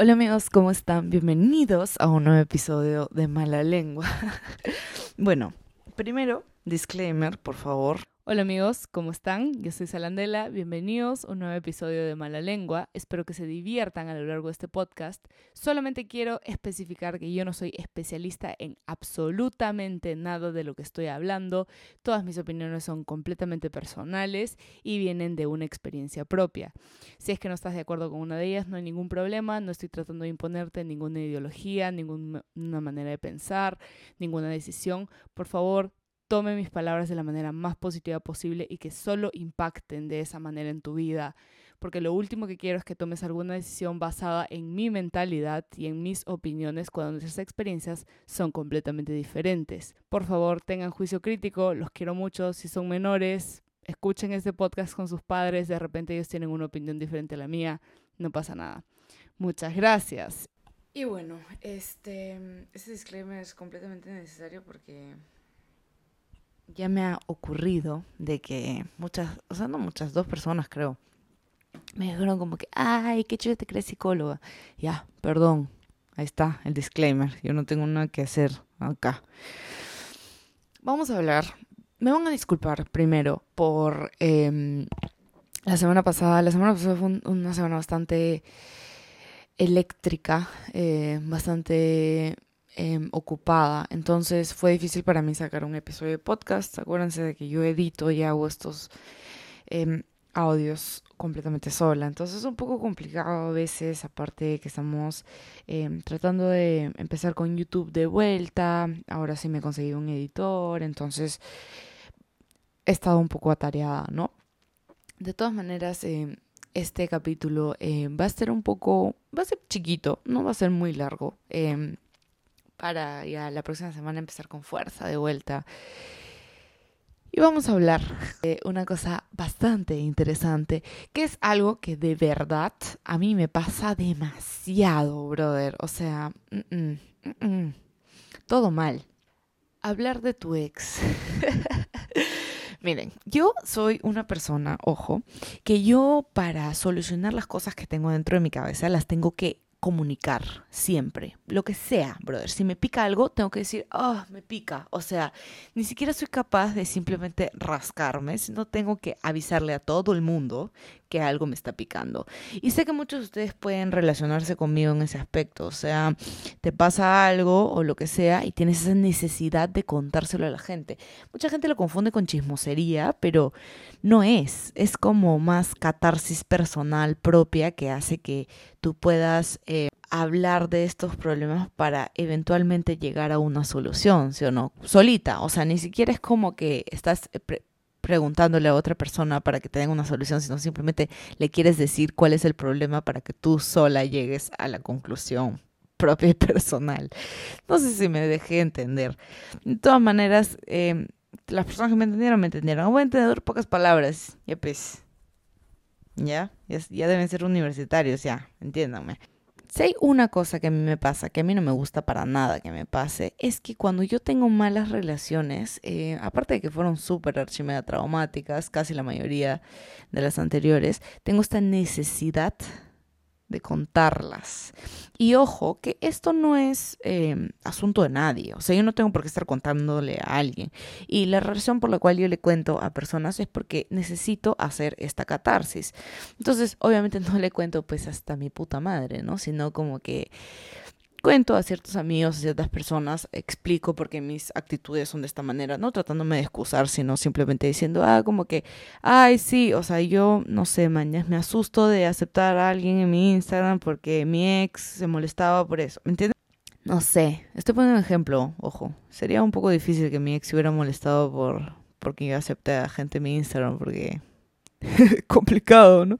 Hola amigos, ¿cómo están? Bienvenidos a un nuevo episodio de Mala Lengua. bueno, primero, disclaimer, por favor. Hola amigos, ¿cómo están? Yo soy Salandela, bienvenidos a un nuevo episodio de Mala Lengua. Espero que se diviertan a lo largo de este podcast. Solamente quiero especificar que yo no soy especialista en absolutamente nada de lo que estoy hablando. Todas mis opiniones son completamente personales y vienen de una experiencia propia. Si es que no estás de acuerdo con una de ellas, no hay ningún problema. No estoy tratando de imponerte ninguna ideología, ninguna manera de pensar, ninguna decisión. Por favor, tome mis palabras de la manera más positiva posible y que solo impacten de esa manera en tu vida. Porque lo último que quiero es que tomes alguna decisión basada en mi mentalidad y en mis opiniones cuando nuestras experiencias son completamente diferentes. Por favor, tengan juicio crítico, los quiero mucho. Si son menores, escuchen este podcast con sus padres, de repente ellos tienen una opinión diferente a la mía, no pasa nada. Muchas gracias. Y bueno, este, este disclaimer es completamente necesario porque ya me ha ocurrido de que muchas, o sea, no muchas, dos personas creo, me dijeron como que, ay, qué chido te crees psicóloga. Ya, perdón, ahí está el disclaimer, yo no tengo nada que hacer acá. Vamos a hablar, me van a disculpar primero por eh, la semana pasada, la semana pasada fue una semana bastante eléctrica, eh, bastante Em, ocupada. Entonces fue difícil para mí sacar un episodio de podcast. Acuérdense de que yo edito y hago estos em, audios completamente sola. Entonces es un poco complicado a veces, aparte de que estamos em, tratando de empezar con YouTube de vuelta. Ahora sí me he conseguido un editor, entonces he estado un poco atareada, ¿no? De todas maneras, este capítulo va a ser un poco, va a ser chiquito, no va a ser muy largo para ya la próxima semana empezar con fuerza de vuelta. Y vamos a hablar de una cosa bastante interesante, que es algo que de verdad a mí me pasa demasiado, brother. O sea, todo mal. Hablar de tu ex. Miren, yo soy una persona, ojo, que yo para solucionar las cosas que tengo dentro de mi cabeza las tengo que comunicar siempre, lo que sea, brother. Si me pica algo, tengo que decir, ah, me pica. O sea, ni siquiera soy capaz de simplemente rascarme, sino tengo que avisarle a todo el mundo que algo me está picando. Y sé que muchos de ustedes pueden relacionarse conmigo en ese aspecto. O sea, te pasa algo o lo que sea y tienes esa necesidad de contárselo a la gente. Mucha gente lo confunde con chismosería, pero no es. Es como más catarsis personal propia que hace que tú puedas eh, hablar de estos problemas para eventualmente llegar a una solución, ¿sí o no? Solita, o sea, ni siquiera es como que estás eh, preguntándole a otra persona para que te una solución, sino simplemente le quieres decir cuál es el problema para que tú sola llegues a la conclusión propia y personal. No sé si me dejé entender. De todas maneras, eh, las personas que me entendieron, me entendieron. Voy a entender pocas palabras. Ya pues. Ya, ya deben ser universitarios, ya, entiéndanme. Si hay una cosa que a mí me pasa, que a mí no me gusta para nada que me pase, es que cuando yo tengo malas relaciones, eh, aparte de que fueron súper archimeda traumáticas, casi la mayoría de las anteriores, tengo esta necesidad de contarlas. Y ojo, que esto no es em, asunto de nadie, o sea, yo no tengo por qué estar contándole a alguien. Y la razón por la cual yo le cuento a personas es porque necesito hacer esta catarsis. Entonces, obviamente no le cuento pues hasta mi puta madre, ¿no? Sino como que cuento a ciertos amigos, a ciertas personas, explico por qué mis actitudes son de esta manera, no tratándome de excusar, sino simplemente diciendo, ah, como que, ay, sí, o sea, yo, no sé, mañana me asusto de aceptar a alguien en mi Instagram porque mi ex se molestaba por eso, ¿me entiendes? No sé, estoy poniendo un ejemplo, ojo, sería un poco difícil que mi ex se hubiera molestado por porque yo acepté a gente en mi Instagram, porque complicado, ¿no?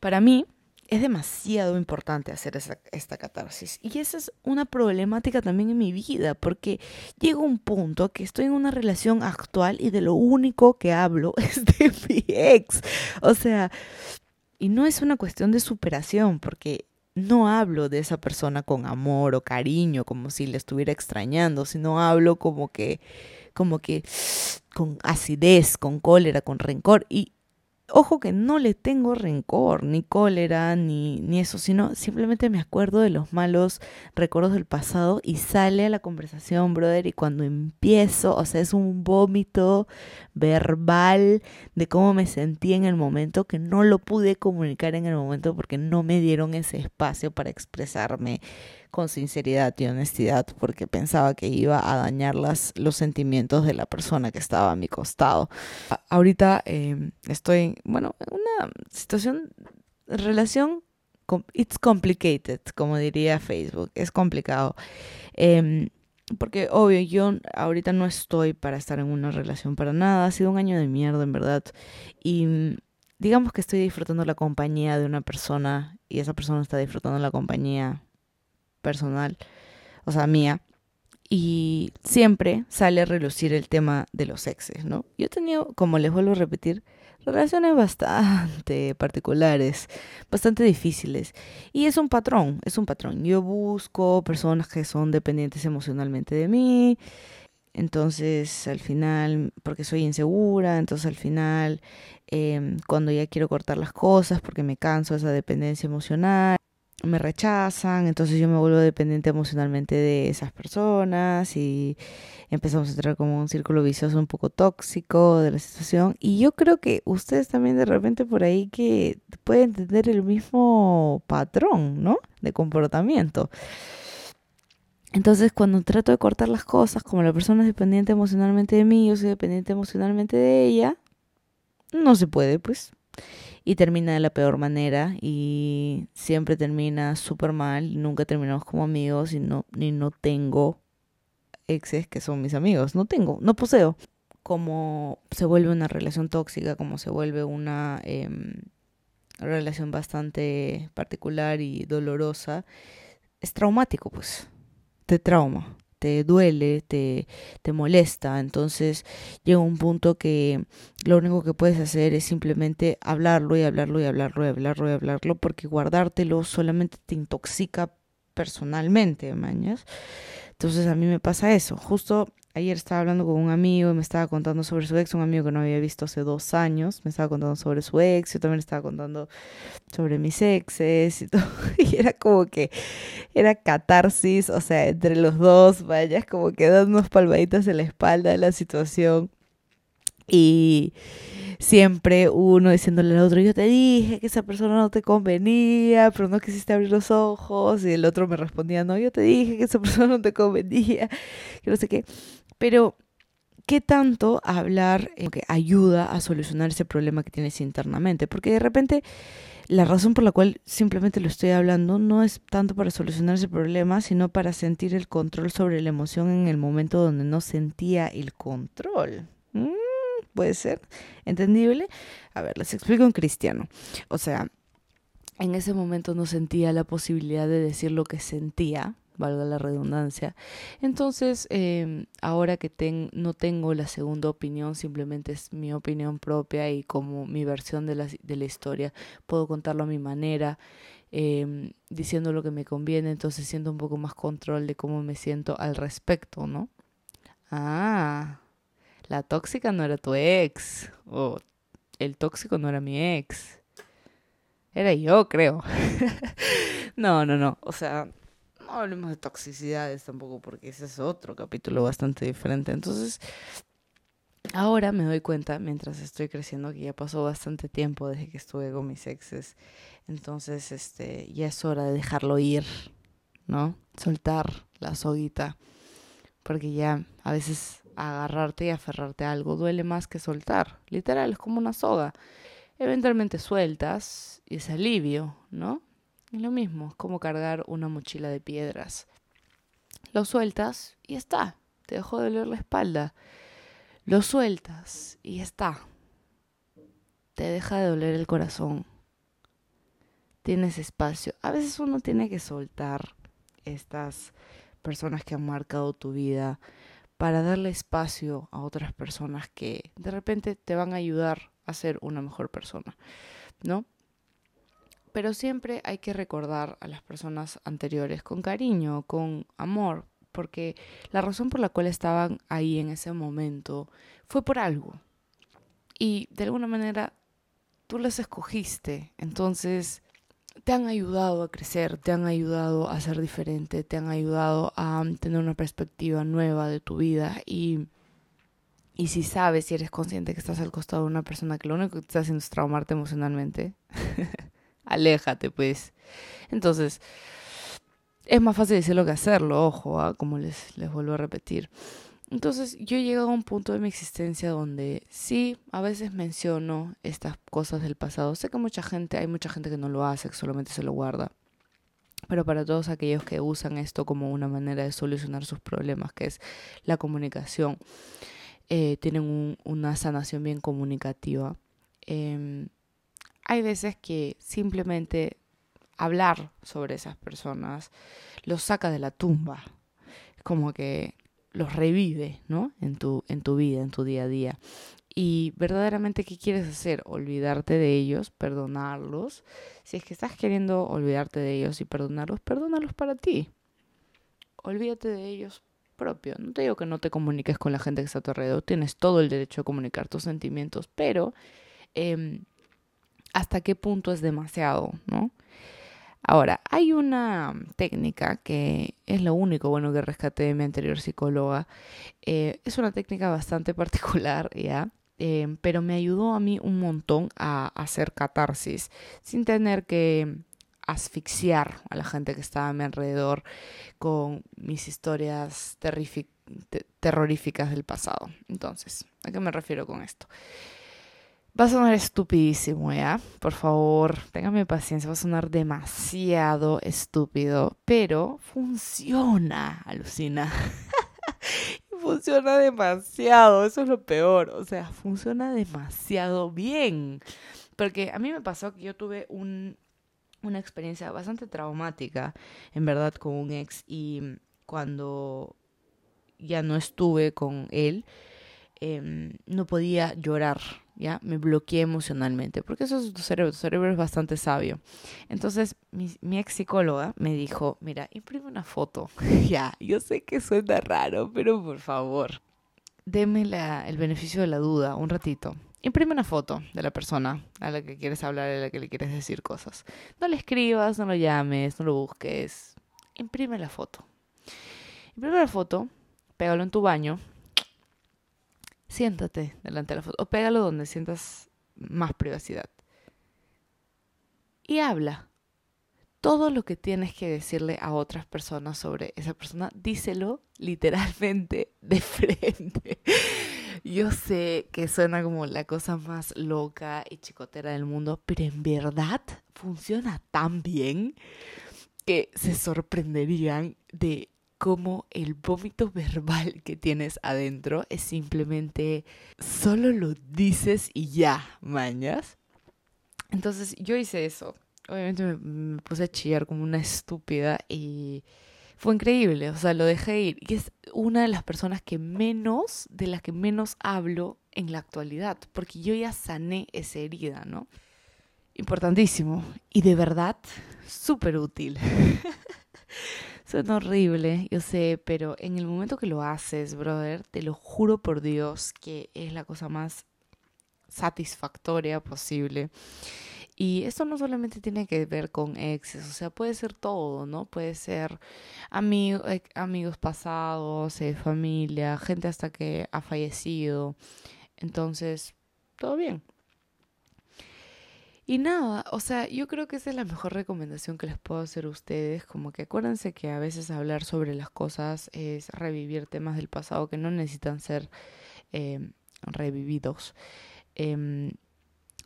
Para mí, es demasiado importante hacer esta catarsis. Y esa es una problemática también en mi vida, porque llego a un punto que estoy en una relación actual y de lo único que hablo es de mi ex. O sea, y no es una cuestión de superación, porque no hablo de esa persona con amor o cariño, como si le estuviera extrañando, sino hablo como que, como que con acidez, con cólera, con rencor. Y Ojo que no le tengo rencor, ni cólera, ni, ni eso, sino simplemente me acuerdo de los malos recuerdos del pasado y sale a la conversación, brother, y cuando empiezo, o sea, es un vómito verbal de cómo me sentí en el momento que no lo pude comunicar en el momento porque no me dieron ese espacio para expresarme con sinceridad y honestidad porque pensaba que iba a dañar las, los sentimientos de la persona que estaba a mi costado. ahorita em, estoy, bueno, en una situación, relación, it's complicated, como diría Facebook, es complicado. Em, porque obvio, yo ahorita no estoy para estar en una relación para nada, ha sido un año de mierda en verdad. Y digamos que estoy disfrutando la compañía de una persona y esa persona está disfrutando la compañía personal, o sea, mía, y siempre sale a relucir el tema de los exes, ¿no? Yo he tenido, como les vuelvo a repetir, relaciones bastante particulares, bastante difíciles. Y es un patrón, es un patrón. Yo busco personas que son dependientes emocionalmente de mí. Entonces, al final, porque soy insegura, entonces al final, eh, cuando ya quiero cortar las cosas, porque me canso esa dependencia emocional, me rechazan, entonces yo me vuelvo dependiente emocionalmente de esas personas y empezamos a entrar como un círculo vicioso un poco tóxico de la situación. Y yo creo que ustedes también de repente por ahí que pueden tener el mismo patrón, ¿no? De comportamiento. Entonces, cuando trato de cortar las cosas, como la persona es dependiente emocionalmente de mí, yo soy dependiente emocionalmente de ella, no se puede, pues y termina de la peor manera y siempre termina súper mal, nunca terminamos como amigos y no, ni no tengo exes que son mis amigos, no tengo, no poseo. Como se vuelve una relación tóxica, como se vuelve una em, relación bastante particular y dolorosa, es traumático, pues, te trauma te duele, te, te molesta. Entonces llega un punto que lo único que puedes hacer es simplemente hablarlo y hablarlo y hablarlo y hablarlo y hablarlo porque guardártelo solamente te intoxica personalmente, mañas. Entonces a mí me pasa eso. Justo Ayer estaba hablando con un amigo y me estaba contando sobre su ex, un amigo que no había visto hace dos años. Me estaba contando sobre su ex, yo también estaba contando sobre mis exes y todo. Y era como que era catarsis, o sea, entre los dos, vaya, como que dan unas palmaditas en la espalda de la situación. Y siempre uno diciéndole al otro, yo te dije que esa persona no te convenía, pero no quisiste abrir los ojos. Y el otro me respondía, no, yo te dije que esa persona no te convenía, que no sé qué. Pero, ¿qué tanto hablar eh, que ayuda a solucionar ese problema que tienes internamente? Porque de repente la razón por la cual simplemente lo estoy hablando no es tanto para solucionar ese problema, sino para sentir el control sobre la emoción en el momento donde no sentía el control. Mm, puede ser entendible. A ver, les explico en cristiano. O sea, en ese momento no sentía la posibilidad de decir lo que sentía, valga la redundancia. Entonces, em, ahora que no tengo la segunda opinión, simplemente es mi opinión propia y como mi versión de la, de la historia, puedo contarlo a mi manera, em, diciendo lo que me conviene, entonces siento un poco más control de cómo me siento al respecto, ¿no? Ah, la tóxica no era tu ex, o el tóxico no era mi ex. Era yo, creo. no, no, no. O sea, no hablemos de toxicidades tampoco, porque ese es otro capítulo bastante diferente. Entonces, ahora me doy cuenta, mientras estoy creciendo, que ya pasó bastante tiempo desde que estuve con mis exes. Entonces, este, ya es hora de dejarlo ir, ¿no? Soltar la soguita. Porque ya a veces agarrarte y aferrarte a algo duele más que soltar. Literal, es como una soga. Eventualmente sueltas y es alivio, ¿no? Es lo mismo, es como cargar una mochila de piedras. Lo sueltas y está. Te dejó de doler la espalda. Lo sueltas y está. Te deja de doler el corazón. Tienes espacio. A veces uno tiene que soltar estas personas que han marcado tu vida para darle espacio a otras personas que de repente te van a ayudar a ser una mejor persona, ¿no? Pero siempre hay que recordar a las personas anteriores con cariño, con amor, porque la razón por la cual estaban ahí en ese momento fue por algo. Y de alguna manera tú las escogiste. Entonces, te han ayudado a crecer, te han ayudado a ser diferente, te han ayudado a tener una perspectiva nueva de tu vida y, y si sabes, si eres consciente que estás al costado de una persona que lo único que te está haciendo es traumarte emocionalmente, aléjate pues. Entonces, es más fácil decirlo que hacerlo, ojo, ¿ah? como les, les vuelvo a repetir. Entonces yo he llegado a un punto de mi existencia donde sí, a veces menciono estas cosas del pasado. Sé que mucha gente, hay mucha gente que no lo hace, solamente se lo guarda. Pero para todos aquellos que usan esto como una manera de solucionar sus problemas, que es la comunicación, eh, tienen una sanación bien comunicativa. Em, hay veces que simplemente hablar sobre esas personas los saca de la tumba. Como que los revive, ¿no? En tu, en tu vida, en tu día a día. Y verdaderamente, ¿qué quieres hacer? Olvidarte de ellos, perdonarlos. Si es que estás queriendo olvidarte de ellos y perdonarlos, perdónalos para ti. Olvídate de ellos propio. No te digo que no te comuniques con la gente que está a tu alrededor. Tienes todo el derecho a comunicar tus sentimientos, pero eh, hasta qué punto es demasiado, ¿no? Ahora, hay una técnica que es lo único bueno que rescaté de mi anterior psicóloga. Eh, es una técnica bastante particular, ¿ya? Eh, pero me ayudó a mí un montón a hacer catarsis sin tener que asfixiar a la gente que estaba a mi alrededor con mis historias terroríficas del pasado. Entonces, ¿a qué me refiero con esto? Va a sonar estupidísimo, ¿ya? Por favor, téngame paciencia, va a sonar demasiado estúpido, pero funciona, alucina. funciona demasiado, eso es lo peor, o sea, funciona demasiado bien. Porque a mí me pasó que yo tuve un, una experiencia bastante traumática, en verdad, con un ex y cuando ya no estuve con él, Em, no podía llorar, ¿ya? Me bloqueé emocionalmente, porque eso es tu cerebro, tu cerebro es bastante sabio. Entonces, mi, ex psicóloga me dijo, mira, imprime una foto. ya, yo sé que suena raro, pero por favor, deme la, el beneficio de la duda un ratito. Imprime una foto de la persona a la que quieres hablar, a la que le quieres decir cosas. No le escribas, no lo llames, no lo busques. Imprime la foto. Imprime la foto, pégalo en tu baño, siéntate delante de la foto o pégalo donde sientas más privacidad. Y habla. Todo lo que tienes que decirle a otras personas sobre esa persona, díselo literalmente de frente. Yo sé que suena como la cosa más loca y chicotera del mundo, pero en verdad funciona tan bien que se sorprenderían de como el vómito verbal que tienes adentro es simplemente solo lo dices y ya, mañas. Entonces yo hice eso. Obviamente me, puse a chillar como una estúpida y fue increíble. O sea, lo dejé ir. Y es una de las personas que menos, de las que menos hablo en la actualidad, porque yo ya sané esa herida, ¿no? Importantísimo. Y de verdad, súper útil. Suena horrible, yo sé, pero en el momento que lo haces, brother, te lo juro por Dios que es la cosa más satisfactoria posible. Y esto no solamente tiene que ver con exes, o sea, puede ser todo, ¿no? Puede ser eh, amigos pasados, eh, familia, gente hasta que ha fallecido. Entonces, todo bien. Y nada, o sea, yo creo que esa es la mejor recomendación que les puedo hacer a ustedes, como que acuérdense que a veces hablar sobre las cosas es revivir temas del pasado que no necesitan ser eh, revividos. Em,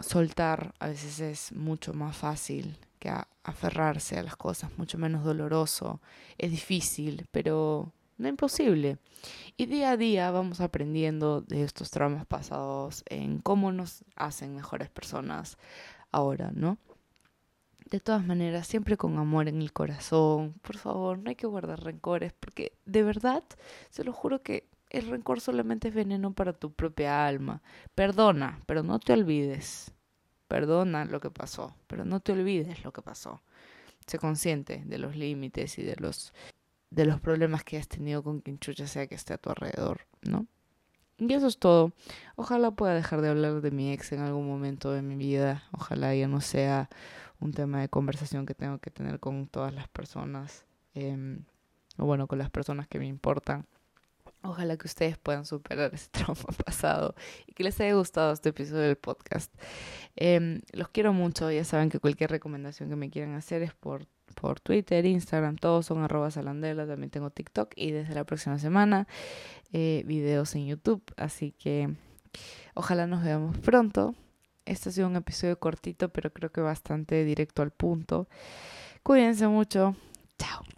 soltar a veces es mucho más fácil que aferrarse a las cosas, mucho menos doloroso, es difícil, pero no imposible. Y día a día vamos aprendiendo de estos traumas pasados en cómo nos hacen mejores personas, ahora, ¿no? De todas maneras, siempre con amor en el corazón, por favor, no hay que guardar rencores, porque de verdad, se lo juro que el rencor solamente es veneno para tu propia alma. Perdona, pero no te olvides. Perdona lo que pasó, pero no te olvides lo que pasó. Sé consciente de los límites y de los de los problemas que has tenido con quien chucha sea que esté a tu alrededor, ¿no? Y eso es todo. Ojalá pueda dejar de hablar de mi ex en algún momento de mi vida. Ojalá ya no sea un tema de conversación que tengo que tener con todas las personas. Em, o bueno, con las personas que me importan. Ojalá que ustedes puedan superar ese trauma pasado y que les haya gustado este episodio del podcast. Em, los quiero mucho, ya saben que cualquier recomendación que me quieran hacer es por, por Twitter, Instagram, todos son arroba salandela, también tengo TikTok y desde la próxima semana eh, videos en YouTube, así que ojalá nos veamos pronto. Este ha sido un episodio cortito, pero creo que bastante directo al punto. Cuídense mucho. Chao.